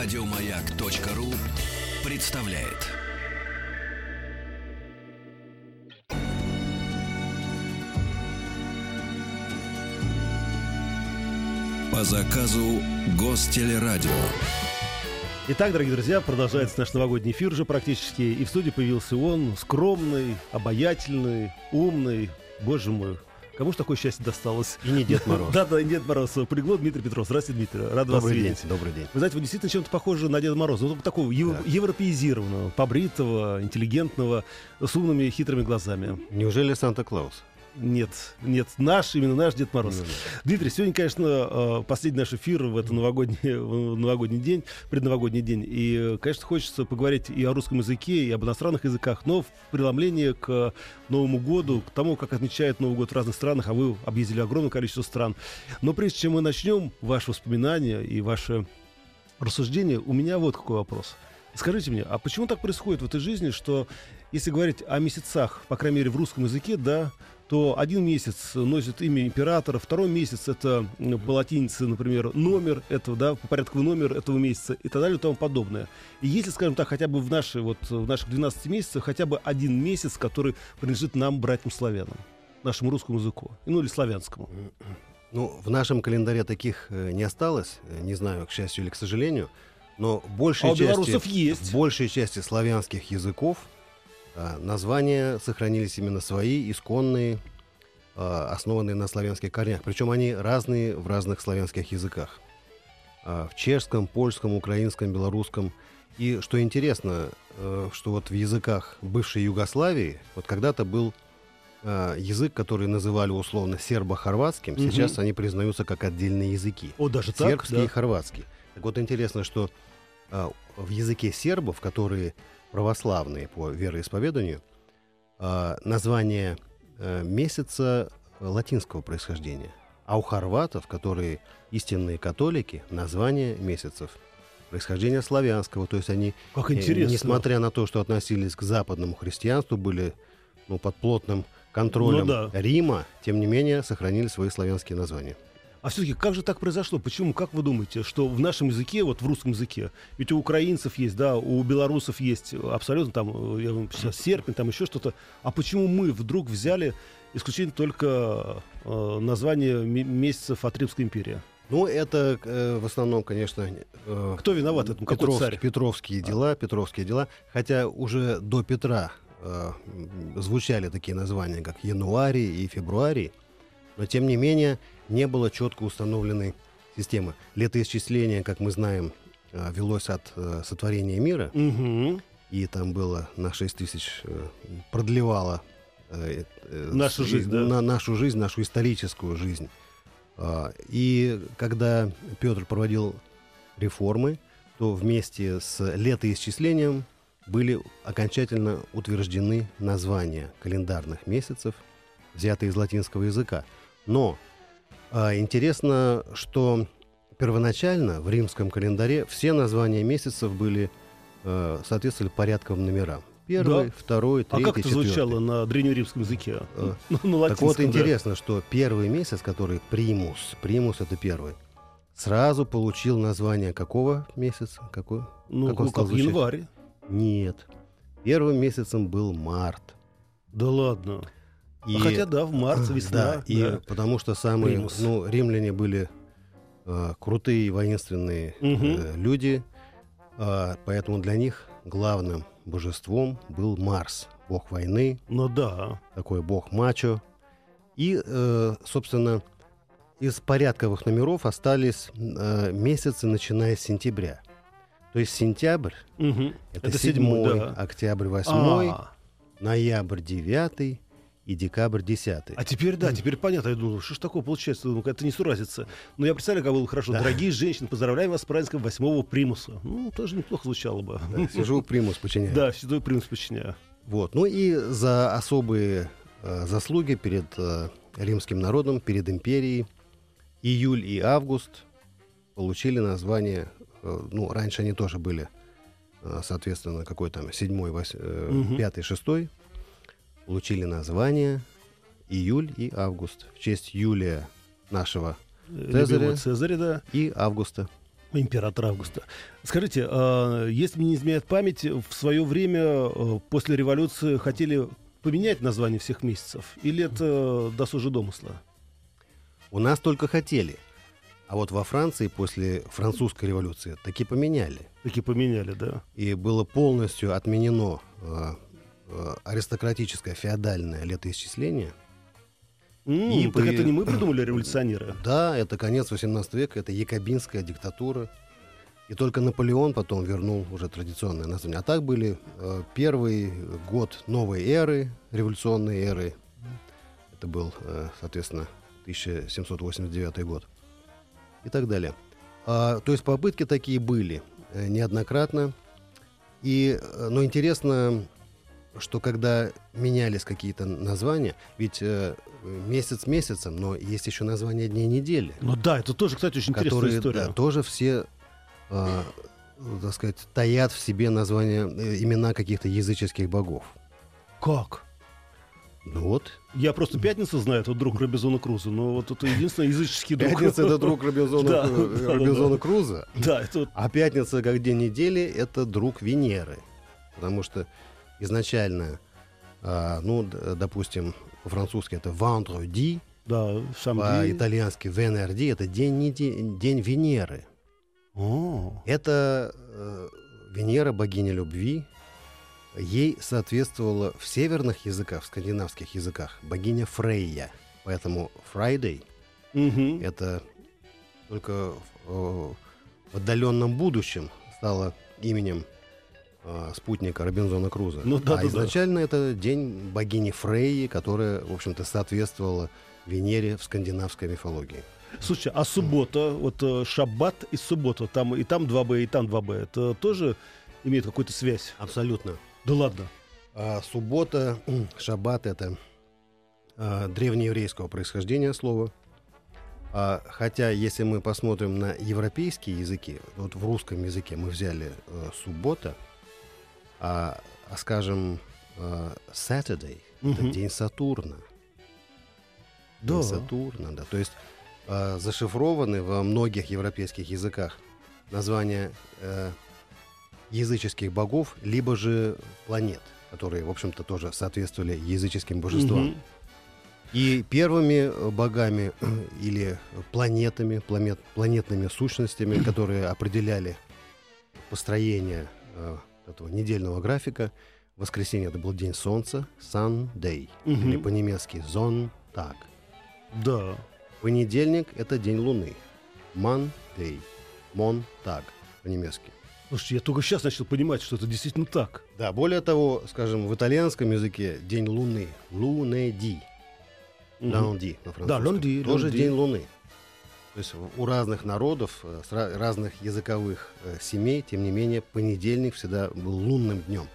Радиомаяк.ру представляет. По заказу Гостелерадио. Итак, дорогие друзья, продолжается наш новогодний эфир уже практически. И в студии появился он, скромный, обаятельный, умный. Боже мой, Кому же такое счастье досталось? И не Дед Мороз. Да, да, Дед Мороз. Приглот Дмитрий Петров. Здравствуйте, Дмитрий. Рад вас Добрый день, видеть. добрый день. Вы знаете, вы действительно чем-то похожи на Деда Мороза. Ну, такого ев- европеизированного, побритого, интеллигентного, с умными и хитрыми глазами. Неужели Санта-Клаус? Нет, нет, наш, именно наш Дед Мороз. Ну да. Дмитрий, сегодня, конечно, э, последний наш эфир в этот новогодний, в новогодний день, предновогодний день. И, конечно, хочется поговорить и о русском языке, и об иностранных языках, но в преломлении к Новому году, к тому, как отмечают Новый год в разных странах, а вы объездили огромное количество стран. Но прежде чем мы начнем ваши воспоминания и ваши рассуждения, у меня вот какой вопрос. Скажите мне, а почему так происходит в этой жизни, что если говорить о месяцах, по крайней мере в русском языке, да, то один месяц носит имя императора, второй месяц это по латинице, например, номер этого, да, по порядковый номер этого месяца и так далее и тому подобное. И если, скажем так, хотя бы в, наши, вот, в наших 12 месяцах хотя бы один месяц, который принадлежит нам, братьям славянам, нашему русскому языку, ну или славянскому. Ну, в нашем календаре таких э, не осталось, э, не знаю, к счастью или к сожалению, но большей А части, есть. в большей части славянских языков а, названия сохранились именно свои, исконные, а, основанные на славянских корнях. Причем они разные в разных славянских языках. А, в чешском, польском, украинском, белорусском. И что интересно, э, что вот в языках бывшей Югославии вот когда-то был язык, который называли условно сербо-хорватским, Мгм. сейчас они признаются как отдельные языки. О, даже так? Сербский да. и хорватский. Так вот интересно, что а, в языке сербов, которые православные по вероисповеданию, а, название э, месяца латинского происхождения. А у хорватов, которые истинные католики, название месяцев происхождения славянского. То есть они, Как э, интересно. несмотря на то, что относились к западному христианству, были ну, под плотным контролем Ну да. Рима, тем не менее сохранили свои славянские названия. А все-таки как же так произошло? Почему? Как вы думаете, что в нашем языке, вот в русском языке, ведь у украинцев есть, да, у белорусов есть абсолютно там, э, я вам сейчас серпень, там еще что-то. А почему мы вдруг взяли исключительно только э, название ме- месяцев от Римской империи? Ну, это э, в основном, конечно, э, Кто виноват? Какой Петров- царь? А. Петровские дела, Петровские дела. Хотя уже до Петра э, звучали такие названия, как януарий и февруарий, но тем не менее не было четко установленной системы. Летоисчисление, как мы знаем, э, велось от э, сотворения мира, Мгм. и там было на 6 тысяч э, продлевало Нашу жизнь, да? на нашу жизнь, нашу историческую жизнь. А, И когда Петр проводил реформы, то вместе с летоисчислением были окончательно утверждены названия календарных месяцев, взятые из латинского языка. Но а, интересно, что первоначально в римском календаре все названия месяцев были э, соответствовали порядковым номерам. Первый, Да. второй, А третий, как это четвертый. звучало на древнеримском языке? Э, на Так вот латинском, да. интересно, что первый месяц, который примус, примус это первый, сразу получил название какого месяца? Какой? Ну, как он ну, стал как звучать? январь. Нет. Первым месяцем был март. Да ладно. И- А хотя да, в марте, весна. Да, и да. потому что самые, Примус. ну, римляне были э, крутые воинственные Мгм. э, люди, э, поэтому для них главным божеством был Марс, бог войны, Ну да. такой бог мачо. И, э, собственно, из порядковых номеров остались э, месяцы, начиная с сентября. То есть сентябрь Мгм. это, Это седьмой, да. октябрь восьмой, А, ноябрь девятый и декабрь десятый. А теперь, да, теперь понятно. Я думал, что ж такое получается? Думаю, это не суразится. Но я представляю, как было хорошо. Да. Дорогие женщины, поздравляю вас с праздником восьмого примуса. Ну, тоже неплохо звучало бы. Да, сижу, примус починяю. Да, седой примус подчиняю. Вот. Ну и за особые э, заслуги перед э, римским народом, перед империей, июль и август получили название, э, ну, раньше они тоже были, э, соответственно, какой там, седьмой, вось- э, Мгм. пятый, шестой, получили название июль и август в честь Юлия нашего Цезаря. Цезаря, да. и Августа. Император Августа. Скажите, э, если мне не изменяет память, в свое время э, после революции хотели поменять название всех месяцев? Или это досужие домысла? У нас только хотели. А вот во Франции после французской революции таки поменяли. Таки поменяли, да. И было полностью отменено э, аристократическое феодальное летоисчисление. М, И так при- это не мы придумали, революционеры. Да, это конец 18 века, это якобинская диктатура. И только Наполеон потом вернул уже традиционное название. А так были э, первый год новой эры, революционной эры. Это был, э, соответственно, 1789 год. И так далее. А, то есть попытки такие были э, неоднократно. И, э, но интересно, что когда менялись какие-то названия, ведь э, месяц месяцем, но есть еще название дней недели Ну да, это тоже, кстати, очень интересная которые история. да, тоже все, э, так сказать, таят в себе названия, э, имена каких-то языческих богов. Как? Ну вот. Я просто пятницу знаю, это друг Робинзона Круза, но вот это единственный языческий друг. Пятница это друг Робинзона, Робинзона. Круза, Да, это а пятница как день недели это друг Венеры, потому что изначально, а, ну, допустим, по-французски это vendredi, Да, сам по-итальянски venerdì это день, неде- день Венеры. О, Это э, Венера, богиня любви. Ей соответствовала в северных языках, в скандинавских языках, богиня Фрейя. Поэтому Friday мгм. это только в, э, в отдаленном будущем стало именем э, спутника Робинзона Круза. Ну да, а да, да. изначально это день богини Фрейи, которая, в общем-то, соответствовала Венере в скандинавской мифологии. Слушай, а суббота, вот э, шаббат и суббота, там и там 2Б, и там 2Б, это тоже имеет какую-то связь? Абсолютно. Да ладно. А суббота, шаббат это а, древнееврейского происхождения слово. А, хотя, если мы посмотрим на европейские языки, вот в русском языке мы взяли э, суббота, а, а скажем, э, Saturday это Мгм. день Сатурна. Да. День Сатурна, да. То есть э, зашифрованы во многих европейских языках названия э, языческих богов, либо же планет, которые, в общем-то, тоже соответствовали языческим божествам. Мгм. И первыми э, богами или планетами, планет, планетными сущностями, которые определяли построение э, этого недельного графика, в воскресенье это был день солнца, Sunday, Мгм. или по-немецки Sonntag. Да. Понедельник — это день Луны. Monday. Montag по-немецки. Слушай, я только сейчас начал понимать, что это действительно так. Да, более того, скажем, в итальянском языке день Луны. Lunedì. Мгм. Lundi на французском. lundi, Тоже lundi. день Луны. То есть у разных народов, э, разных языковых э, семей, тем не менее, понедельник всегда был лунным днем.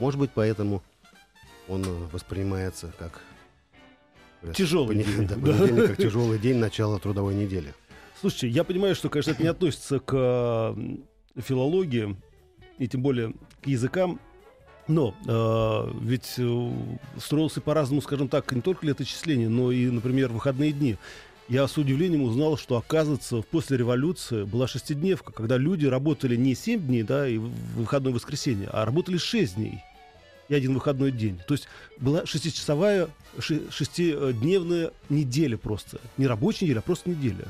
Может быть, поэтому он э, воспринимается как... Тяжелый пони- день, да, да. понедельник как тяжелый день начала трудовой недели. Слушайте, я понимаю, что, конечно, это не относится к филологии и тем более к языкам, но э, ведь э, строился по-разному, скажем так, не только леточисление, но и, например, выходные дни. Я с удивлением узнал, что, оказывается, после революции была шестидневка, когда люди работали не 7 дней, да, и выходное воскресенье, а работали 6 дней и один выходной день. То есть была шестичасовая, шестидневная неделя просто. Не рабочая неделя, а просто неделя.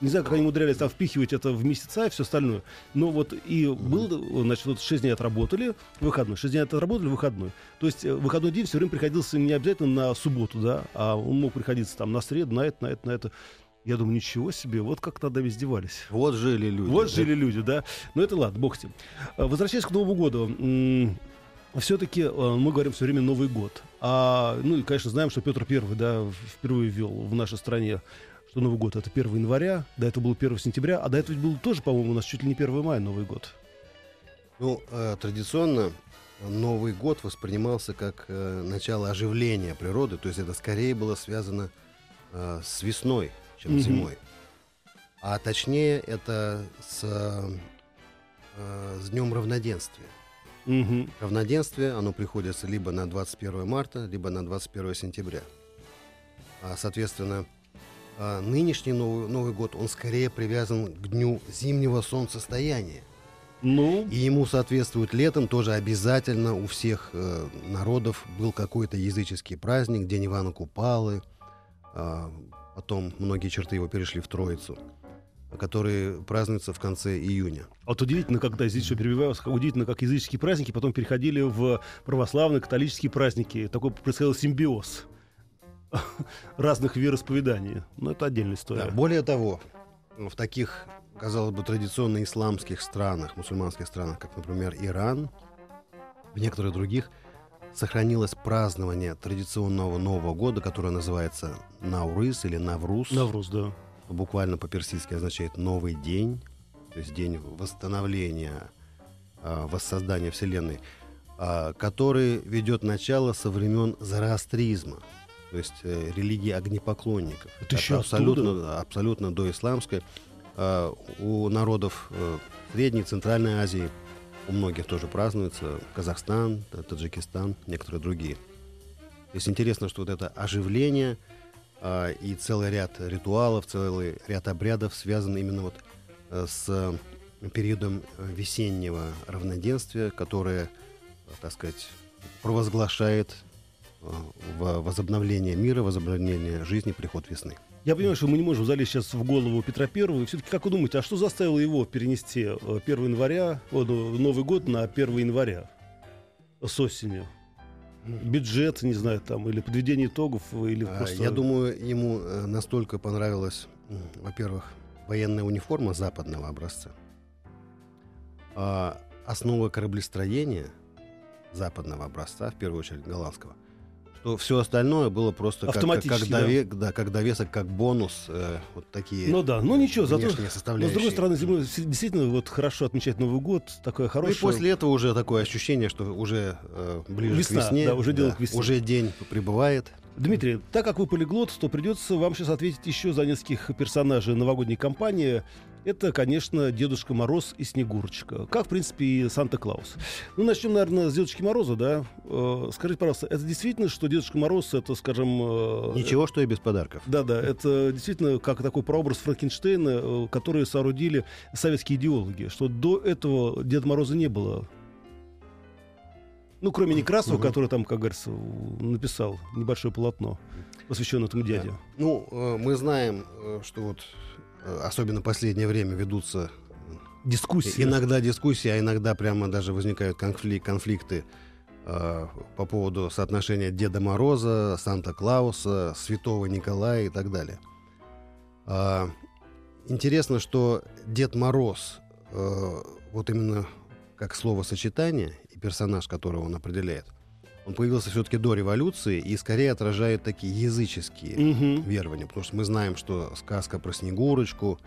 Не знаю, как они умудрялись там впихивать это в месяца и все остальное. Но вот и был, значит, вот 6 дней отработали, выходной. 6 дней отработали, выходной. То есть э, выходной день все время приходился не обязательно на субботу, да, а он мог приходиться там на среду, на это, на это, на это. Я думаю, ничего себе, вот как тогда издевались. Вот жили люди. Вот да. жили люди, да. Но это ладно, бог с ним. А, Возвращаясь к Новому году. Все-таки мы говорим все время Новый год. А, ну и, конечно, знаем, что Петр Первый, да, впервые ввел в нашей стране, что Новый год это 1 января, до этого был 1 сентября, а до этого ведь был тоже, по-моему, у нас чуть ли не 1 мая Новый год. Ну, э, традиционно Новый год воспринимался как э, начало оживления природы, то есть это скорее было связано э, с весной, чем Мгм. зимой. А точнее это с, э, э, с Днем равноденствия. Мгм. Равноденствие, оно приходится либо на 21 марта, либо на 21 сентября. А, соответственно, а, нынешний Новый, Новый год, он скорее привязан к дню зимнего солнцестояния. Ну, И ему соответствует летом тоже обязательно у всех э, народов был какой-то языческий праздник, День Ивана Купалы. а, потом многие черты его перешли в Троицу, который празднуется в конце июня. а вот удивительно, когда здесь еще перебиваю, удивительно, как языческие праздники потом переходили в православные, католические праздники. Такой происходил симбиоз разных вероисповеданий. Но это отдельная история. Да, более того, в таких, казалось бы, традиционно исламских странах, мусульманских странах, как, например, Иран, в некоторых других, сохранилось празднование традиционного Нового года, которое называется Наурыз или Навруз. Навруз, да. Буквально по-персидски означает «новый день», то есть день восстановления, а, воссоздания Вселенной, а, который ведет начало со времен зороастризма, то есть э, религии огнепоклонников. Это еще абсолютно, абсолютно доисламская. А, У народов э, Средней, Центральной Азии, у многих тоже празднуется, Казахстан, Таджикистан, некоторые другие. То есть интересно, что вот это оживление а, и целый ряд ритуалов, целый ряд обрядов связан именно вот э, с э, периодом э, весеннего равноденствия, которое, э, так сказать, провозглашает э, возобновление мира, возобновление жизни, приход весны. Я понимаю, что мы не можем залезть сейчас в голову Петра Первого. Все-таки, как вы думаете, а что заставило его перенести э, 1 января, о, ну, Новый год на 1 января с осенью? Бюджет, не знаю, там, или подведение итогов, или А, просто... Я думаю, ему э, настолько понравилась, во-первых, военная униформа западного образца, а основа кораблестроения западного образца, в первую очередь голландского, что все остальное было просто как, как, как, Автоматически, да. дове- да, как довесок, как бонус, э, вот такие Ну да, ну ничего, зато... Но, с другой стороны, зимой действительно вот хорошо отмечать Новый год, такое Ну и хорошее... после этого уже такое ощущение, что уже э, ближе Весна, к весне, да, уже дело к весне. уже день прибывает. Дмитрий, так как вы полиглот, то придется вам сейчас ответить еще за нескольких персонажей новогодней кампании. Это, конечно, Дедушка Мороз и Снегурочка. Как, в принципе, и Санта-Клаус. Ну, начнем, наверное, с Дедушки Мороза, да? Э, скажите, пожалуйста, это действительно, что Дедушка Мороз, это, скажем... э, Ничего, что и без подарков. Да-да, это действительно как такой прообраз Франкенштейна, э, который соорудили советские идеологи, что до этого Деда Мороза не было. Ну, кроме Некрасова, Мгм. который там, как говорится, написал небольшое полотно, посвященное этому дяде. Да. Ну, мы знаем, что вот э, особенно последнее время ведутся Дискуссия. иногда дискуссии, а иногда прямо даже возникают конфли- конфликты э, по поводу соотношения Деда Мороза, Санта-Клауса, Святого Николая и так далее. А, Интересно, что Дед Мороз, э, вот именно как словосочетание и персонаж, которого он определяет, он появился все-таки до революции и скорее отражает такие языческие Мгм. верования, потому что мы знаем, что сказка про Снегурочку,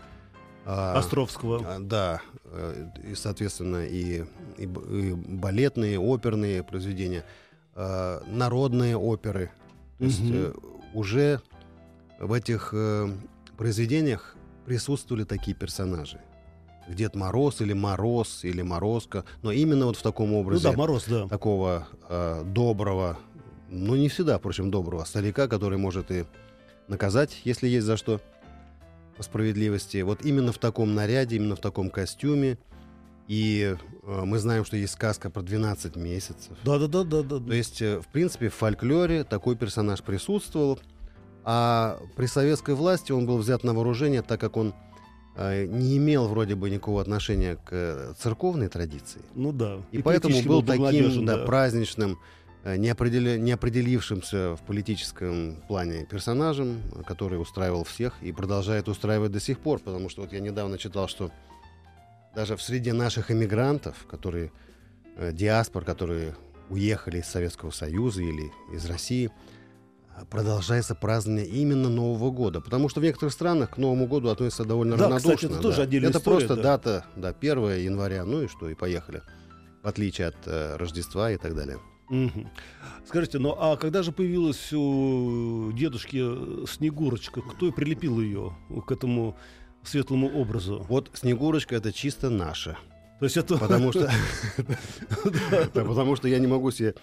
а, Островского. а, да, э, и, соответственно, и, и и балетные, оперные произведения, а, народные оперы. То есть Мгм. э, уже в этих э, произведениях присутствовали такие персонажи. Дед Мороз или Мороз или Морозко, но именно вот в таком Ну образе да, Мороз, да. такого э, доброго, ну не всегда, впрочем, доброго старика, который может и наказать, если есть за что, по справедливости. Вот именно в таком наряде, именно в таком костюме. И э, мы знаем, что есть сказка про 12 месяцев. Да-да-да-да. То есть, э, в принципе, в фольклоре такой персонаж присутствовал. А при советской власти он был взят на вооружение, так как он не имел вроде бы никакого отношения к э, церковной традиции. Ну да. И, поэтому политически был таким да, да. праздничным, э, неопределя- неопределившимся в политическом плане персонажем, э, который устраивал всех и продолжает устраивать до сих пор. Потому что вот я недавно читал, что даже в среде наших эмигрантов, которые э, диаспор, которые уехали из Советского Союза или из России, э, продолжается празднование именно Нового года. Потому что в некоторых странах к Новому году относятся довольно Да, равнодушно. кстати, это тоже отдельная Это история, просто да. дата, да, 1 января, ну и что, и поехали. В отличие от э, Рождества и так далее. Мгм. Скажите, ну а когда же появилась у дедушки э, Снегурочка, кто и прилепил ее к этому светлому образу? Вот Снегурочка это чисто наша. То есть это... Потому что, Да, потому что я не могу себе,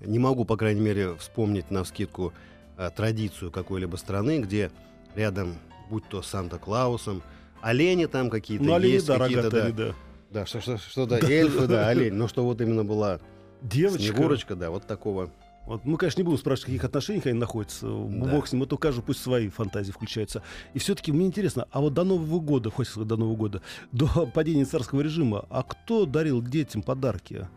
не могу, по крайней мере, вспомнить на вскидку э, традицию какой-либо страны, где рядом будь то Санта-Клаусом, олени там какие-то Ну, олени, есть, да, какие-то, рогатые, да, да. да, что, что, что-то эльфы, да, олень, но что вот именно была Девочка. Снегурочка, да, вот такого. Вот, мы, конечно, не будем спрашивать, в каких отношениях они находятся. Да. Бог с ним, это каждый пусть свои фантазии включаются. И все-таки мне интересно, а вот до Нового года, хоть сказать до Нового года, до падения царского режима, а кто дарил детям подарки?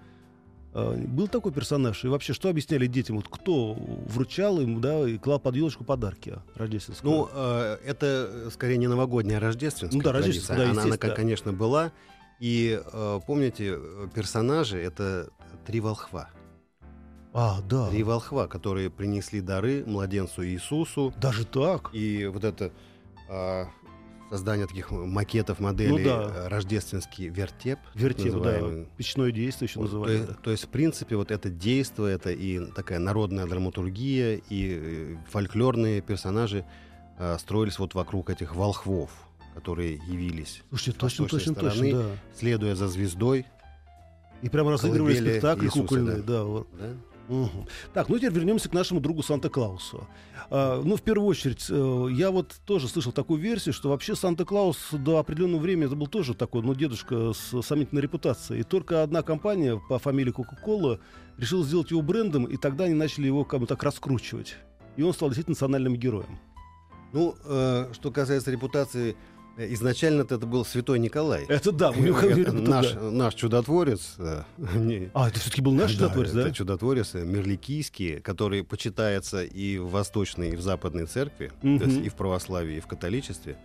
А, Был такой персонаж? И вообще, что объясняли детям? Вот кто вручал им, да, и клал под елочку подарки рождественские? Ну, э, это скорее не новогодняя, а рождественская Ну да, традиция. рождественская, да, она, она, конечно, была. И э, помните, э, персонажи это три волхва. а, да. Три волхва, которые принесли дары младенцу Иисусу. Даже так? И вот это а, создание таких макетов, моделей, Ну да. э, рождественский вертеп. Вертеп, да. называемый. Печное действие еще Вот, называли. то, то есть, в принципе, вот это действие, это и такая народная драматургия, и э, фольклорные персонажи а, строились вот вокруг этих волхвов, которые явились, Слушайте, точно, точно, восточной точно, стороны. да. следуя за звездой. И прямо разыгрывали спектакли Иисуса, кукольные, да. да. Да? Мгм. Так, ну теперь вернемся к нашему другу Санта-Клаусу. А, ну, в первую очередь, э, я вот тоже слышал такую версию, что вообще Санта-Клаус до определенного времени это был тоже такой, ну, дедушка с сомнительной репутацией. И только одна компания по фамилии Кока-Кола решила сделать его брендом, и тогда они начали его как бы так раскручивать. И он стал действительно национальным героем. Ну, э, что касается репутации, э, изначально это был святой Николай. Это да, него Это наш, наш чудотворец. э, А, это все-таки был наш чудотворец, да? Это чудотворец э, Мерликийский, который почитается и в Восточной, и в Западной церкви, то есть и в православии, и в католичестве.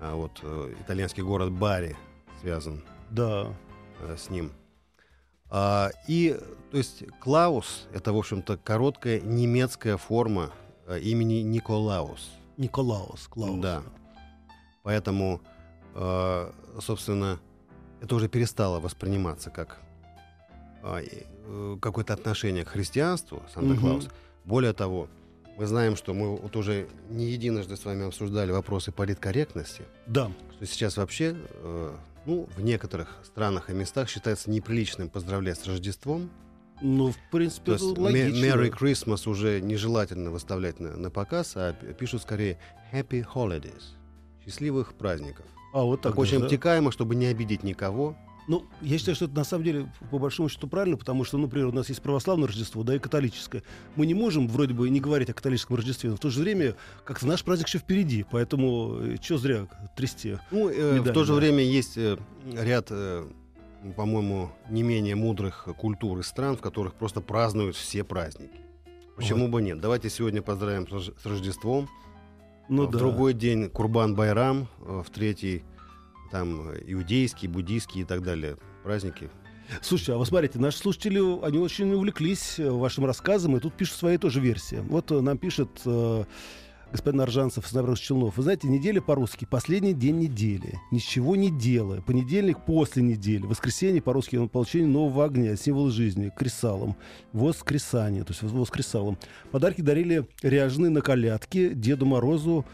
А вот э, итальянский город Бари связан Да. с ним. А, и, то есть, Клаус — это, в общем-то, короткая немецкая форма имени Николаус. Николаус, Клаус. Да. Поэтому, э, собственно, это уже перестало восприниматься как а, э, какое-то отношение к христианству, Санта-Клаус. Мгм. Более того, мы знаем, что мы вот уже не единожды с вами обсуждали вопросы политкорректности, Да. что сейчас вообще, э, ну, в некоторых странах и местах считается неприличным поздравлять с Рождеством. Ну, в принципе, То это есть логично. Merry Christmas уже нежелательно выставлять на, на показ, а пишут скорее Happy Holidays. Счастливых праздников. А, вот так Так очень да? обтекаемо, чтобы не обидеть никого. Ну, я считаю, что это на самом деле, по большому счету, правильно, потому что, ну, например, у нас есть православное Рождество, да, и католическое. Мы не можем, вроде бы, не говорить о католическом Рождестве, но в то же время как-то наш праздник еще впереди, поэтому что зря трясти. Ну, э, в то же да. время есть э, ряд, э, по-моему, не менее мудрых культур и стран, в которых просто празднуют все праздники. Почему бы нет? Давайте сегодня поздравим с Рождеством. Ну, в да. другой день Курбан Байрам, э, в третий там иудейские, буддийские и так далее праздники. Слушайте, а вы смотрите, наши слушатели, они очень увлеклись э, вашим рассказом, и тут пишут свои тоже версии. Вот э, нам пишет э, господин Аржанцев из Набережных Челнов. Вы знаете, неделя по-русски, последний день недели, ничего не делая. Понедельник после недели, воскресенье по-русски получение нового огня, символ жизни, кресалом, воскресание, то есть воскресалом. Подарки дарили ряженые на колядки Деду Морозу,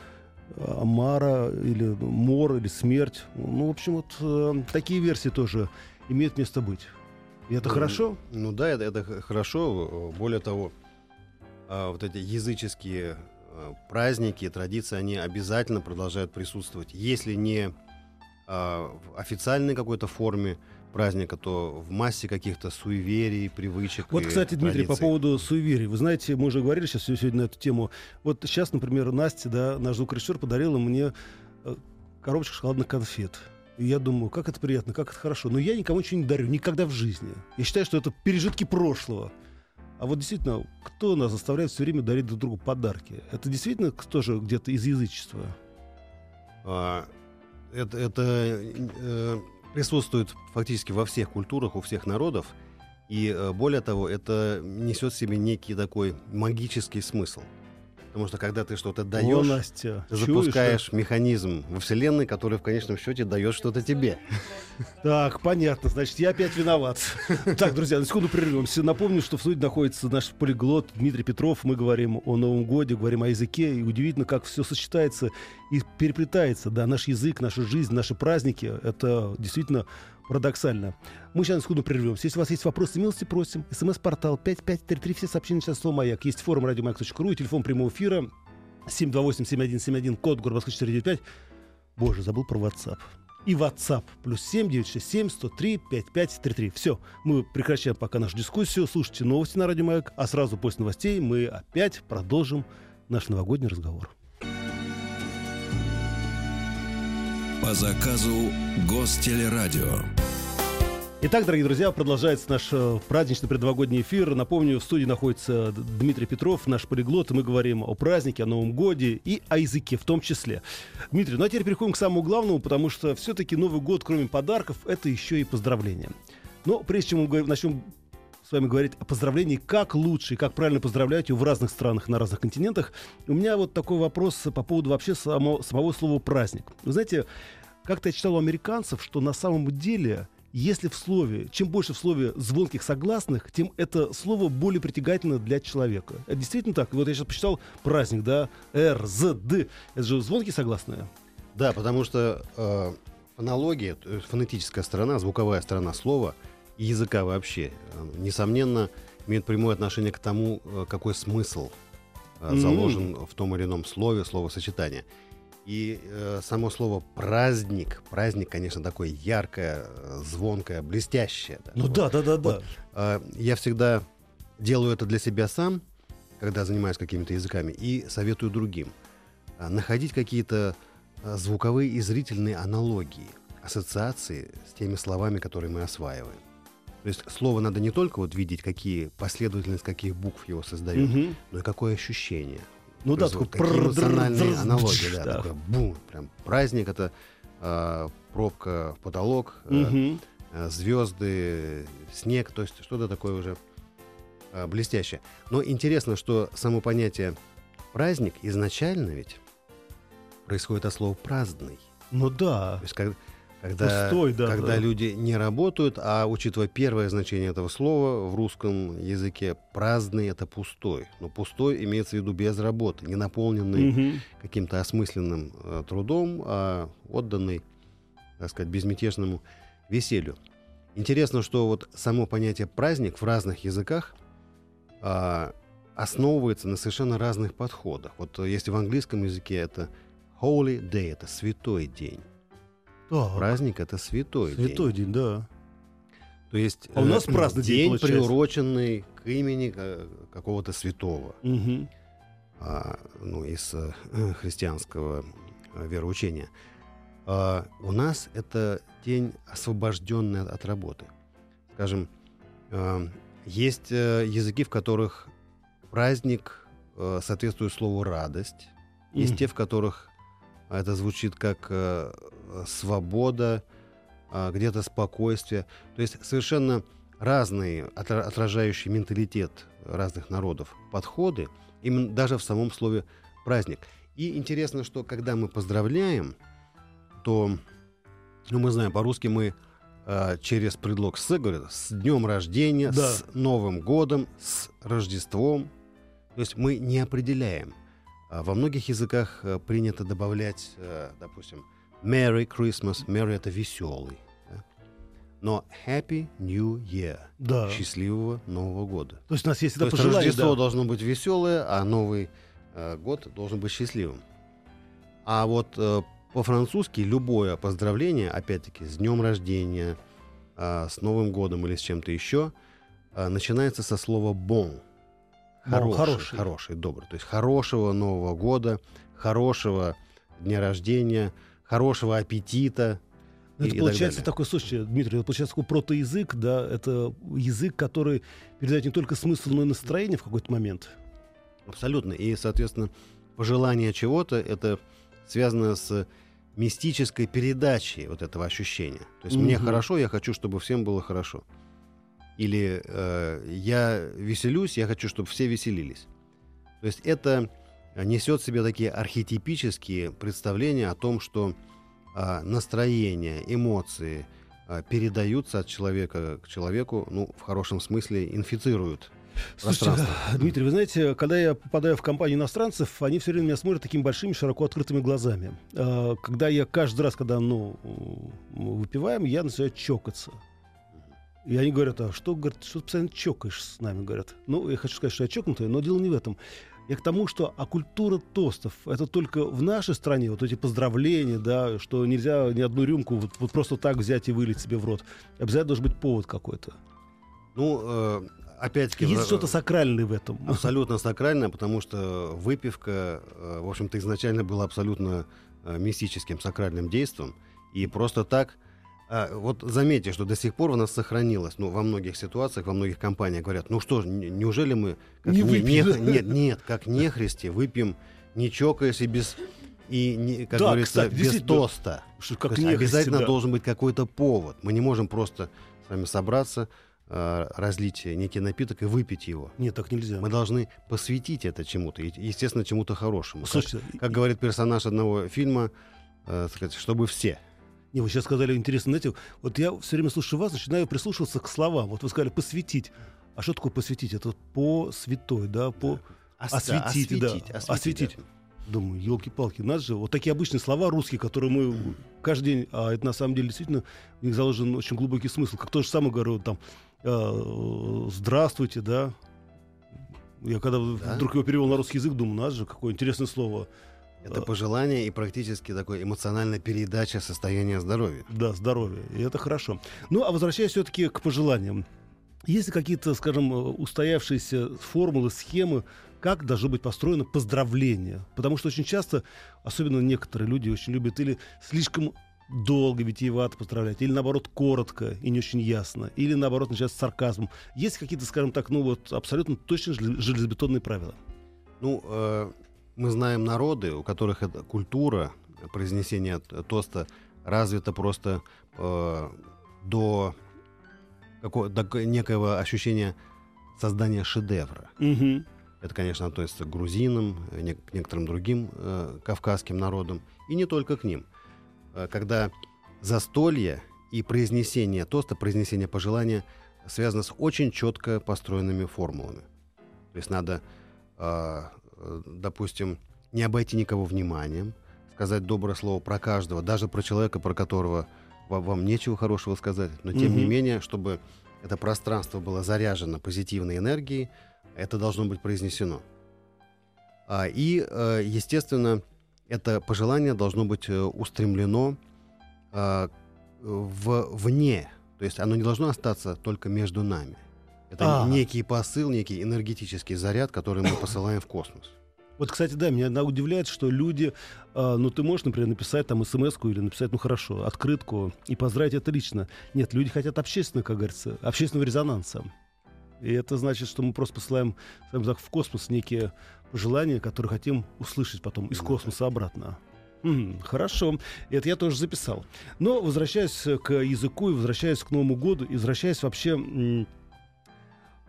э, Мара или Мор или Смерть. Ну, в общем, вот э, такие версии тоже имеют место быть. И это Ну, хорошо? Ну да, это, это хорошо. Более того, а, вот эти языческие праздники, традиции, они обязательно продолжают присутствовать. Если не а, в официальной какой-то форме праздника, то в массе каких-то суеверий, привычек. Вот, кстати, Дмитрий, по поводу суеверий. Вы знаете, мы уже говорили сейчас сегодня на эту тему. Вот сейчас, например, Настя, да, наш звукорежиссер, подарила мне э, коробочку шоколадных конфет. И я думаю, как это приятно, как это хорошо. Но я никому ничего не дарю, никогда в жизни. Я считаю, что это пережитки прошлого. А вот действительно, кто нас заставляет все время дарить друг другу подарки? Это действительно тоже где-то из язычества? А, это это э, присутствует фактически во всех культурах, у всех народов. И э, более того, это несет в себе некий такой магический смысл. Потому что когда ты что-то даешь, Настя, ты запускаешь механизм во Вселенной, который в конечном счете дает что-то тебе. Так, понятно. Значит, я опять виноват. Так, друзья, на секунду прервемся. Напомню, что в студии находится наш полиглот Дмитрий Петров. Мы говорим о Новом Годе, говорим о языке. И удивительно, как все сочетается и переплетается. Да, наш язык, наша жизнь, наши праздники. Это действительно парадоксально. Мы сейчас секунду прервемся. Если у вас есть вопросы, милости просим. СМС-портал 5533. Все сообщения сейчас слово «Маяк». Есть форум радиомаяк.ру и телефон прямого эфира 728-7171, код Москвы 495. Боже, забыл про WhatsApp. И WhatsApp плюс 7967 103 5533. Все, мы прекращаем пока нашу дискуссию. Слушайте новости на Радио Маяк, а сразу после новостей мы опять продолжим наш новогодний разговор. По заказу Гостелерадио. Итак, дорогие друзья, продолжается наш э, праздничный предновогодний эфир. Напомню, в студии находится Дмитрий Петров, наш полиглот. Мы говорим о празднике, о Новом Годе и о языке в том числе. Дмитрий, ну а теперь переходим к самому главному, потому что все-таки Новый год, кроме подарков, это еще и поздравления. Но прежде чем мы начнем вами говорить о поздравлении, как лучше и как правильно поздравлять в разных странах, на разных континентах, у меня вот такой вопрос по поводу вообще само, самого слова «праздник». Вы знаете, как-то я читал у американцев, что на самом деле если в слове, чем больше в слове звонких согласных, тем это слово более притягательно для человека. Это действительно так. Вот я сейчас посчитал праздник, да, Р, З, Д. Это же звонкие согласные. Да, потому что э, фонология, фонетическая сторона, звуковая сторона слова и языка вообще, э, несомненно, имеет прямое отношение к тому, э, какой смысл э, заложен mm-hmm. в том или ином слове, словосочетание. И э, само слово праздник, праздник, конечно, такое яркое, звонкое, блестящее. Да. Ну вот. да, да, да, да. Вот, э, я всегда делаю это для себя сам, когда занимаюсь какими-то языками, и советую другим э, находить какие-то звуковые и зрительные аналогии, ассоциации с теми словами, которые мы осваиваем. То есть слово надо не только вот видеть, какие последовательность каких букв его создает, угу. но и какое ощущение. Ну да, такой какие эмоциональные аналогии, да, такой бум, прям праздник это э, пробка в потолок, э, э, звезды, снег, то есть что-то такое уже э, блестящее. Но интересно, что само понятие праздник изначально ведь происходит от слова праздный. Ну да. То есть когда, Пустой, да, когда да. люди не работают, а учитывая первое значение этого слова в русском языке, праздный это пустой. Но пустой имеется в виду без работы, не наполненный угу. каким-то осмысленным э, трудом, а отданный, так сказать, безмятежному веселью. Интересно, что вот само понятие праздник в разных языках э, основывается на совершенно разных подходах. Вот если в английском языке это holy day, это святой день. Так. Праздник это святой, святой день. день, да. То есть а у нас э, праздный день, день приуроченный к имени э, какого-то святого. Угу. А, ну, из э, христианского э, вероучения. А, у нас это день освобожденный от, от работы. Скажем, э, есть э, языки, в которых праздник э, соответствует слову радость. Есть mm. те, в которых это звучит как э, свобода, э, где-то спокойствие. То есть совершенно разные, отражающие менталитет разных народов подходы, именно даже в самом слове праздник. И интересно, что когда мы поздравляем, то, ну, мы знаем, по-русски мы э, через предлог «с» говорят «с днем рождения», да. «с Новым годом», «с Рождеством». То есть мы не определяем – а во многих языках э, принято добавлять, э, допустим, Merry Christmas. Merry — это веселый. Да? Но Happy New Year. Да. Счастливого Нового года. То есть у нас есть это То есть Рождество да. должно быть веселое, а Новый э, год должен быть счастливым. А вот э, по-французски любое поздравление, опять-таки, с днем рождения, э, с Новым годом или с чем-то еще, э, начинается со слова bon. Хороший, хороший. Хороший, добрый. То есть хорошего Нового года, хорошего дня рождения, хорошего аппетита. Ну, это и, получается и такой, слушайте, Дмитрий, это получается такой протоязык, да, это язык, который передает не только смысл, но и настроение в какой-то момент. Абсолютно. И, соответственно, пожелание чего-то, это связано с мистической передачей вот этого ощущения. То есть угу. мне хорошо, я хочу, чтобы всем было хорошо или э, я веселюсь, я хочу, чтобы все веселились. То есть это несет в себе такие архетипические представления о том, что э, настроение, эмоции э, передаются от человека к человеку, ну, в хорошем смысле, инфицируют Слушайте, Дмитрий, вы знаете, когда я попадаю в компанию иностранцев, они все время меня смотрят такими большими, широко открытыми глазами. А, когда я каждый раз, когда ну, выпиваем, я начинаю чокаться. И они говорят, а что, говорят, что ты постоянно чокаешь с нами, говорят. Ну, я хочу сказать, что я чокнутый, но дело не в этом. Я к тому, что а культура тостов это только в нашей стране, вот эти поздравления, да, что нельзя ни одну рюмку вот, вот просто так взять и вылить себе в рот. Обязательно должен быть повод какой-то. Ну, э, опять-таки... Есть что-то сакральное в этом. Абсолютно сакральное, потому что выпивка, э, в общем-то, изначально была абсолютно э, мистическим, сакральным действием. И просто так а, вот заметьте, что до сих пор у нас сохранилось, ну, во многих ситуациях, во многих компаниях говорят, ну что ж, неужели мы... Как не, не выпьем? Не, нет, нет, как нехристи, выпьем, не чокаясь и без... И, не, как да, говорится, кстати, без тоста. Что, как То есть обязательно да. должен быть какой-то повод. Мы не можем просто с вами собраться, э, разлить некий напиток и выпить его. Нет, так нельзя. Мы должны посвятить это чему-то, естественно, чему-то хорошему. Слушайте, как, как говорит персонаж одного фильма, э, сказать, чтобы все. Не, вы сейчас сказали интересно, знаете, вот я все время слушаю вас, начинаю прислушиваться к словам. Вот вы сказали «посвятить». А что такое посвятить? Это по святой, да, по да. осветить, осветить, да, осветить. осветить. Да. Думаю, елки-палки, нас же вот такие обычные слова русские, которые мы каждый день, а это на самом деле действительно в них заложен очень глубокий смысл. Как то же самое говорю, там, э, здравствуйте, да. Я когда да? вдруг его перевел на русский язык, думаю, нас же какое интересное слово. Это пожелание и практически такой эмоциональная передача состояния здоровья. Да, здоровья. И это хорошо. Ну, а возвращаясь все-таки к пожеланиям. Есть ли какие-то, скажем, устоявшиеся формулы, схемы, как должно быть построено поздравление? Потому что очень часто, особенно некоторые люди очень любят или слишком долго, витиевато поздравлять, или наоборот коротко и не очень ясно, или наоборот начать с сарказмом. Есть какие-то, скажем так, ну вот абсолютно точно железобетонные правила? Ну, э, мы знаем народы, у которых эта культура произнесения тоста развита просто э, до, какого, до некого ощущения создания шедевра. Угу. Это, конечно, относится к грузинам, не, к некоторым другим э, кавказским народам, и не только к ним. Э, когда застолье и произнесение тоста, произнесение пожелания связано с очень четко построенными формулами. То есть надо э, Э, допустим, не обойти никого вниманием, сказать доброе слово про каждого, даже про человека, про которого вам нечего хорошего сказать, но тем угу. не менее, чтобы это пространство было заряжено позитивной энергией, это должно быть произнесено. А, и, э, естественно, это пожелание должно быть э, устремлено а, в, вне, то есть оно не должно остаться только между нами. Это а. некий посыл, некий энергетический заряд, который мы посылаем в космос. Вот, кстати, да, меня удивляет, что люди, э, ну, ты можешь, например, написать там смс или написать, ну, хорошо, открытку и поздравить это лично. Нет, люди хотят общественного, как говорится, общественного резонанса. И это значит, что мы просто посылаем, так, в космос некие пожелания, которые хотим услышать потом из космоса обратно. Mm, хорошо, это я тоже записал. Но возвращаясь к языку и возвращаясь к Новому году, и возвращаясь вообще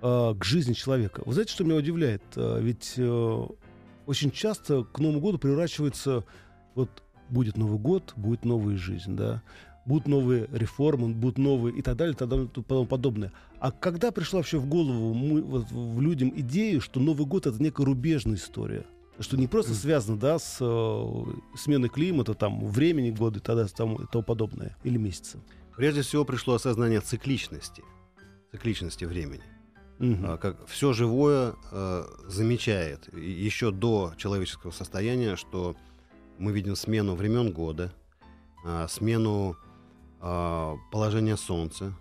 э, к жизни человека. Вы знаете, что меня удивляет? Э, ведь э, очень часто к Новому году превращивается вот будет Новый год, будет новая жизнь, да, будут новые реформы, будут новые и так далее, и так далее, и тому подобное. А когда пришла вообще в голову мы, вот, в людям идея, что Новый год это некая рубежная история, что не просто связано, да, с э, сменой климата, там, времени года и далее, там, и тому подобное, или месяца? Прежде всего пришло осознание цикличности, цикличности времени. Угу. Как все живое э, замечает еще до человеческого состояния, что мы видим смену времен года, э, смену э, положения солнца,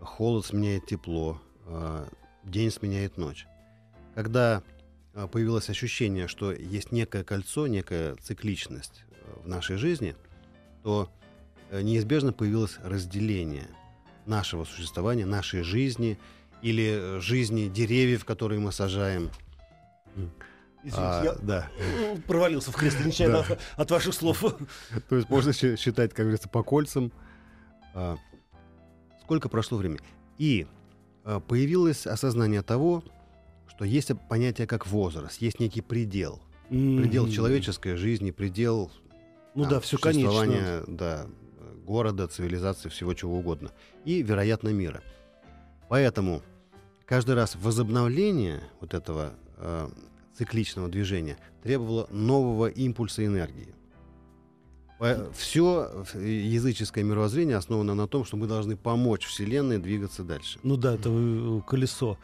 холод сменяет тепло, э, день сменяет ночь. Когда э, появилось ощущение, что есть некое кольцо, некая цикличность в нашей жизни, то э, неизбежно появилось разделение нашего существования, нашей жизни – или жизни деревьев, которые мы сажаем. Извините, а, я да. провалился в кресло нечаянно да. от, от ваших слов. То есть можно считать, как говорится, по кольцам. А, сколько прошло времени? И а, появилось осознание того, что есть понятие как возраст, есть некий предел. Mm-hmm. Предел человеческой жизни, предел ну, там, да, все конечно. да, города, цивилизации, всего чего угодно. И, вероятно, мира. Поэтому каждый раз возобновление вот этого э, цикличного движения требовало нового импульса энергии. Все языческое мировоззрение основано на том, что мы должны помочь Вселенной двигаться дальше. Ну да, это э, колесо.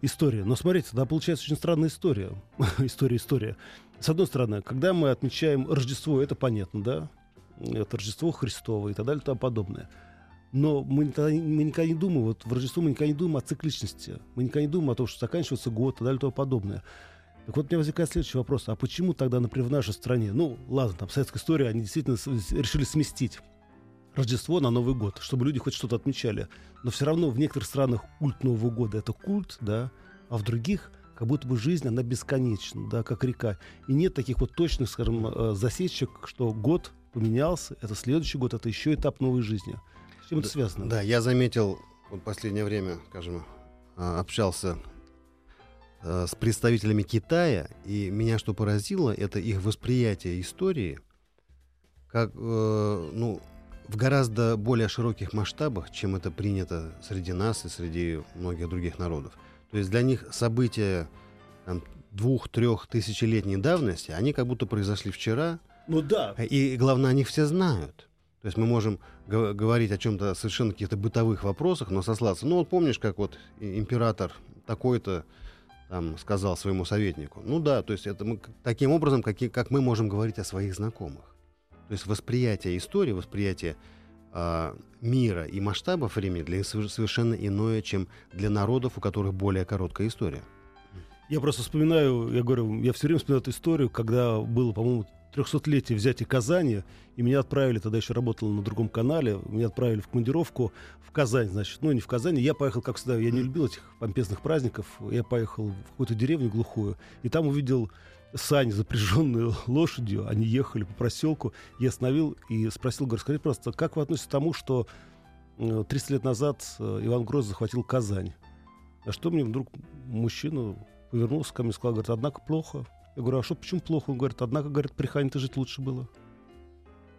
История. Но смотрите, да, получается очень странная история. история, история. С одной стороны, когда мы отмечаем Рождество, это понятно, да? Это Рождество Христово и так далее и тому подобное. Но мы никогда, мы никогда не думаем, вот в Рождество мы никогда не думаем о цикличности. Мы никогда не думаем о том, что заканчивается год и далее и тому подобное. Так вот, у меня возникает следующий вопрос. А почему тогда, например, в нашей стране, ну, ладно, там, советская история, они действительно решили сместить Рождество на Новый год, чтобы люди хоть что-то отмечали. Но все равно в некоторых странах культ Нового года — это культ, да, а в других как будто бы жизнь, она бесконечна, да, как река. И нет таких вот точных, скажем, э, засечек, что год поменялся, это следующий год, это еще этап новой жизни. С чем это связано? Да, я заметил, вот в последнее время, скажем, а, общался Э, с представителями Китая, и меня что поразило, это их восприятие истории как, э, ну, в гораздо более широких масштабах, чем это принято среди нас и среди многих других народов. То есть для них события там, двух-трех тысячелетней давности, они как будто произошли вчера. Ну да. И главное, они все знают. То есть мы можем говорить о чем-то совершенно каких-то бытовых вопросах, но сослаться. Ну вот помнишь, как вот император такой-то там, сказал своему советнику. Ну да, то есть это мы таким образом, как, как мы можем говорить о своих знакомых. То есть восприятие истории, восприятие э, мира и масштабов времени для них совершенно иное, чем для народов, у которых более короткая история. Я просто вспоминаю, я говорю, я все время вспоминаю эту историю, когда было, по-моему, 300-летие взятия Казани, и меня отправили, тогда еще работал на другом канале, меня отправили в командировку в Казань, значит, ну не в Казань, я поехал, как всегда, я не любил этих помпезных праздников, я поехал в какую-то деревню глухую, и там увидел сани, запряженные лошадью, они ехали по проселку, я остановил и спросил, говорю, скажите просто, как вы относитесь к тому, что 300 э, лет назад э, Иван Грозный захватил Казань? А что мне вдруг мужчина повернулся ко мне и сказал, говорит, однако плохо, я говорю, а что, почему плохо? Он говорит, однако, говорит, при Хане-то жить лучше было.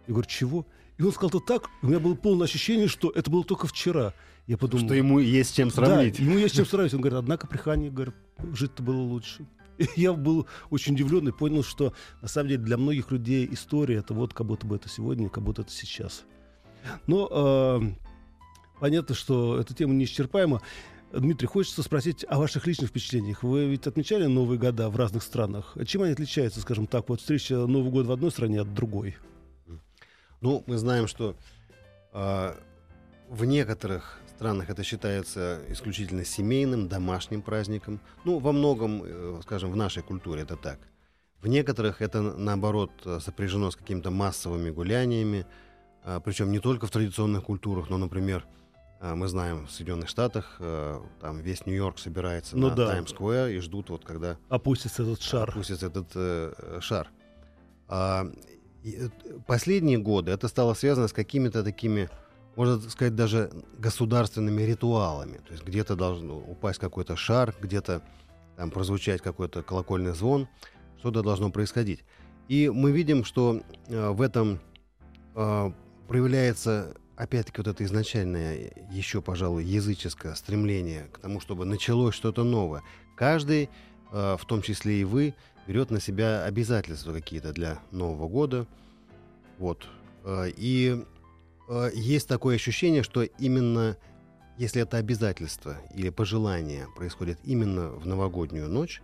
Я говорю, чего? И он сказал, то так, у меня было полное ощущение, что это было только вчера. Я подумал, что ему есть чем сравнить. Да, ему есть чем сравнить. Он говорит, однако при Хане, говорит, жить-то было лучше. И я был очень удивлен и понял, что на самом деле для многих людей история это вот как будто бы это сегодня, как будто это сейчас. Но э, понятно, что эта тема неисчерпаема. Дмитрий, хочется спросить о ваших личных впечатлениях. Вы ведь отмечали Новые года в разных странах. Чем они отличаются, скажем так, вот встреча Новый год в одной стране от другой? Ну, мы знаем, что э, в некоторых странах это считается исключительно семейным, домашним праздником. Ну, во многом, э, скажем, в нашей культуре это так. В некоторых это, наоборот, сопряжено с какими-то массовыми гуляниями, э, причем не только в традиционных культурах, но, например, а, мы знаем, в Соединенных Штатах э, там весь Нью-Йорк собирается ну, на да. Таймс-сквер и ждут вот когда... Опустится этот шар. Опустится этот э, шар. А, и, э, последние годы это стало связано с какими-то такими, можно сказать, даже государственными ритуалами. То есть где-то должен упасть какой-то шар, где-то там прозвучать какой-то колокольный звон, что-то должно происходить. И мы видим, что э, в этом э, проявляется опять-таки вот это изначальное еще, пожалуй, языческое стремление к тому, чтобы началось что-то новое. Каждый, э, в том числе и вы, берет на себя обязательства какие-то для Нового года. Вот. Э, и э, есть такое ощущение, что именно если это обязательство или пожелание происходит именно в новогоднюю ночь,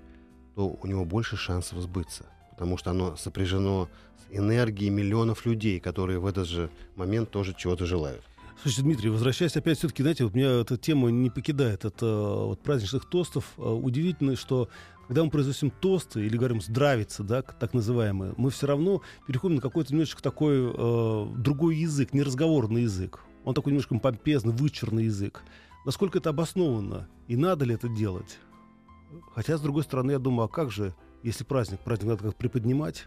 то у него больше шансов сбыться, потому что оно сопряжено энергии миллионов людей, которые в этот же момент тоже чего-то желают. Слушайте, Дмитрий, возвращаясь опять все-таки, знаете, вот меня эта тема не покидает от вот, праздничных тостов. А, удивительно, что когда мы произносим тосты или говорим здравиться, да, так называемые, мы все равно переходим на какой-то немножечко такой э, другой язык, не разговорный язык. Он такой немножко помпезный, вычурный язык. Насколько это обоснованно и надо ли это делать? Хотя, с другой стороны, я думаю, а как же, если праздник, праздник надо как приподнимать,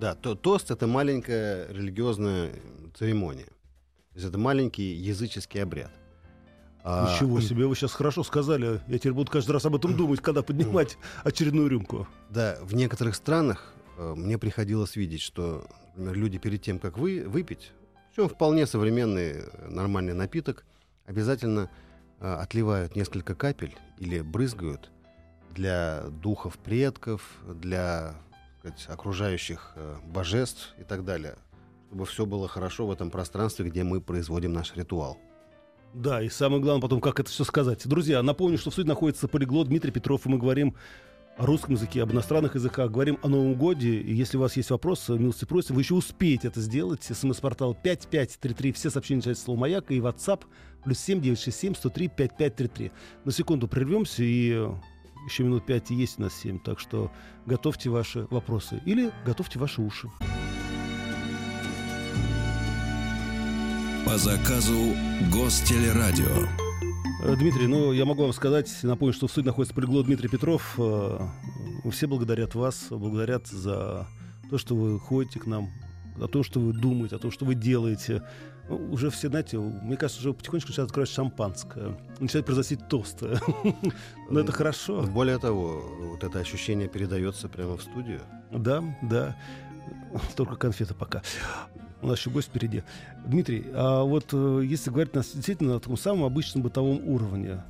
да, то, тост это маленькая религиозная церемония. То есть это маленький языческий обряд. А, Ничего себе, вы сейчас хорошо сказали. Я теперь буду каждый раз об этом думать, когда поднимать очередную рюмку. Да, в некоторых странах э, мне приходилось видеть, что например, люди перед тем, как вы, выпить, причем вполне современный нормальный напиток, обязательно э, отливают несколько капель или брызгают для духов предков, для сказать, окружающих э, божеств и так далее, чтобы все было хорошо в этом пространстве, где мы производим наш ритуал. Да, и самое главное потом, как это все сказать. Друзья, напомню, что в студии находится полиглот Дмитрий Петров, и мы говорим о русском языке, об иностранных языках, говорим о Новом Годе. И если у вас есть вопросы, милости просим, вы еще успеете это сделать. СМС-портал 5533, все сообщения начинают слово «Маяк» и WhatsApp плюс 7967 103 5533. На секунду прервемся, и еще минут пять и есть у нас 7, так что готовьте ваши вопросы или готовьте ваши уши. По заказу Гостелерадио. Э, Дмитрий, ну, я могу вам сказать, напомню, что в суде находится полиглот Дмитрий Петров. Э, все благодарят вас, благодарят за то, что вы ходите к нам, о том, что вы думаете, о том, что вы делаете. Ну, уже все, знаете, мне кажется, уже потихонечку начинают открывать шампанское, начинают произносить тосты. Но это хорошо. Более того, вот это ощущение передается прямо в студию. Да, да. Только конфеты пока. У нас еще гость впереди. Дмитрий, а вот э, если говорить на, действительно на таком самом обычном бытовом уровне,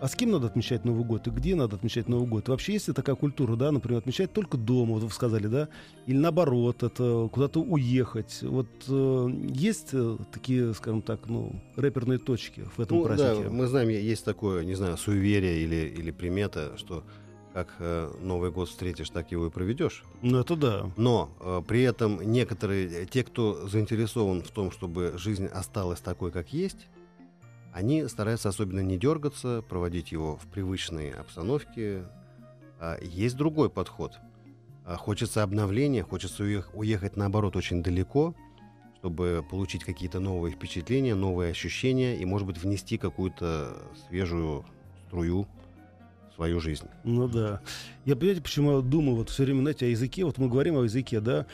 а с кем надо отмечать Новый год и где надо отмечать Новый год? Вообще есть ли такая культура, да, например, отмечать только дома, вот вы сказали, да, или наоборот, это куда-то уехать? Вот э, есть э, такие, скажем так, ну, рэперные точки в этом ну, празднике? Да, мы знаем, есть такое, не знаю, суеверие или, или примета, что как э, Новый год встретишь, так его и проведешь. Ну, это да. Но э, при этом некоторые, э, те, кто заинтересован в том, чтобы жизнь осталась такой, как есть, они стараются особенно не дергаться, проводить его в привычной обстановке. А есть другой подход. А хочется обновления, хочется уехать, наоборот, очень далеко, чтобы получить какие-то новые впечатления, новые ощущения и, может быть, внести какую-то свежую струю свою жизнь. Ну да. Я, понимаете, почему я думаю вот все время, знаете, о языке, вот мы говорим о языке, да,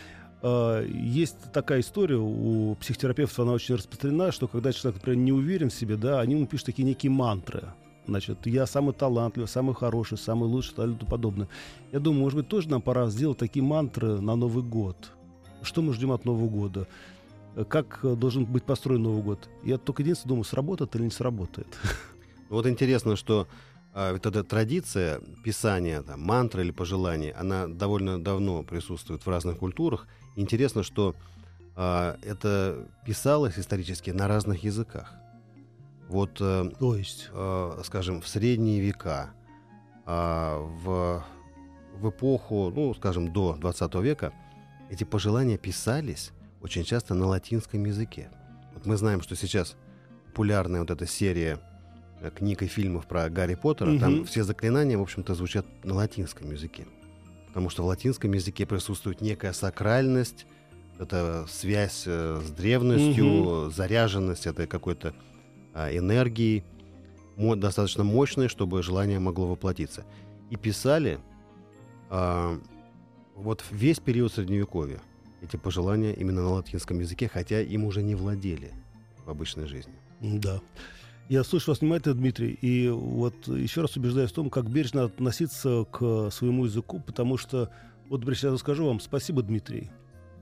Uh, есть такая история у психотерапевтов, она очень распространена, что когда человек, например, не уверен в себе, да, они ему пишут такие некие мантры. Значит, я самый талантливый, самый хороший, самый лучший, и тому подобное. Я думаю, может быть, тоже нам пора сделать такие мантры на Новый год. Что мы ждем от Нового года? Как должен быть построен Новый год? Я только единственное думаю, сработает или не сработает. Вот интересно, что а, вот эта традиция писания, там, мантры или пожеланий, она довольно давно присутствует в разных культурах. Интересно, что а, это писалось исторически на разных языках. Вот, э, То есть, э, скажем, в средние века, э, в, в эпоху, ну, скажем, до 20 века, эти пожелания писались очень часто на латинском языке. Вот мы знаем, что сейчас популярная вот эта серия книг и фильмов про Гарри Поттера, угу. там все заклинания, в общем-то, звучат на латинском языке. Потому что в латинском языке присутствует некая сакральность, это связь э, с древностью, угу. заряженность этой какой-то а, энергии, достаточно мощной, чтобы желание могло воплотиться. И писали а, вот весь период Средневековья эти пожелания именно на латинском языке, хотя им уже не владели в обычной жизни. Да. Я слушаю вас внимательно, Дмитрий, и вот еще раз убеждаюсь в том, как бережно относиться к своему языку, потому что, вот, сейчас скажу вам спасибо, Дмитрий,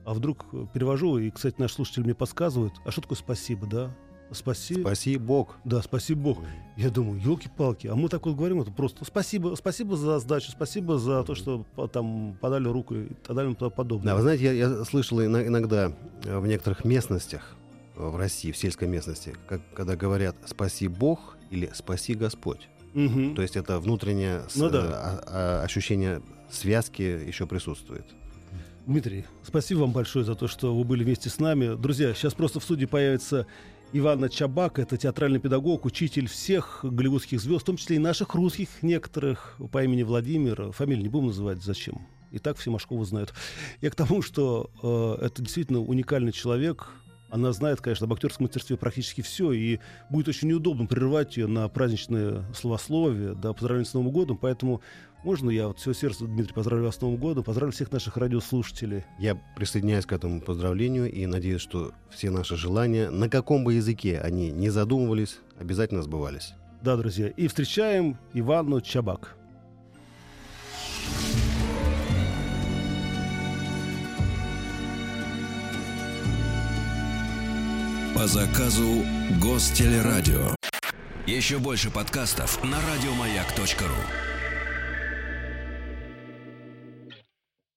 а вдруг перевожу, и, кстати, наш слушатель мне подсказывает, а что такое спасибо, да? Спаси... Спаси Бог. Да, спаси Бог. Я думаю, елки-палки, а мы так вот говорим, это просто спасибо, спасибо за сдачу, спасибо за то, что там подали руку и так далее и тому подобное. Да, вы знаете, я, я слышал иногда в некоторых местностях, в России, в сельской местности, как, когда говорят «спаси Бог» или «спаси Господь». Угу. То есть это внутреннее ну, с, да. а, а, ощущение связки еще присутствует. Дмитрий, спасибо вам большое за то, что вы были вместе с нами. Друзья, сейчас просто в студии появится Ивана Чабак, это театральный педагог, учитель всех голливудских звезд, в том числе и наших русских некоторых по имени Владимир. Фамилию не будем называть, зачем? И так все Машкову знают. Я к тому, что э, это действительно уникальный человек, она знает, конечно, об актерском мастерстве практически все, и будет очень неудобно прерывать ее на праздничное словословие, да, поздравление с Новым годом, поэтому можно я от всего сердца, Дмитрий, поздравлю вас с Новым годом, поздравлю всех наших радиослушателей. Я присоединяюсь к этому поздравлению и надеюсь, что все наши желания, на каком бы языке они не задумывались, обязательно сбывались. Да, друзья, и встречаем Ивану Чабак. По заказу Гостелерадио. Еще больше подкастов на радиомаяк.ру.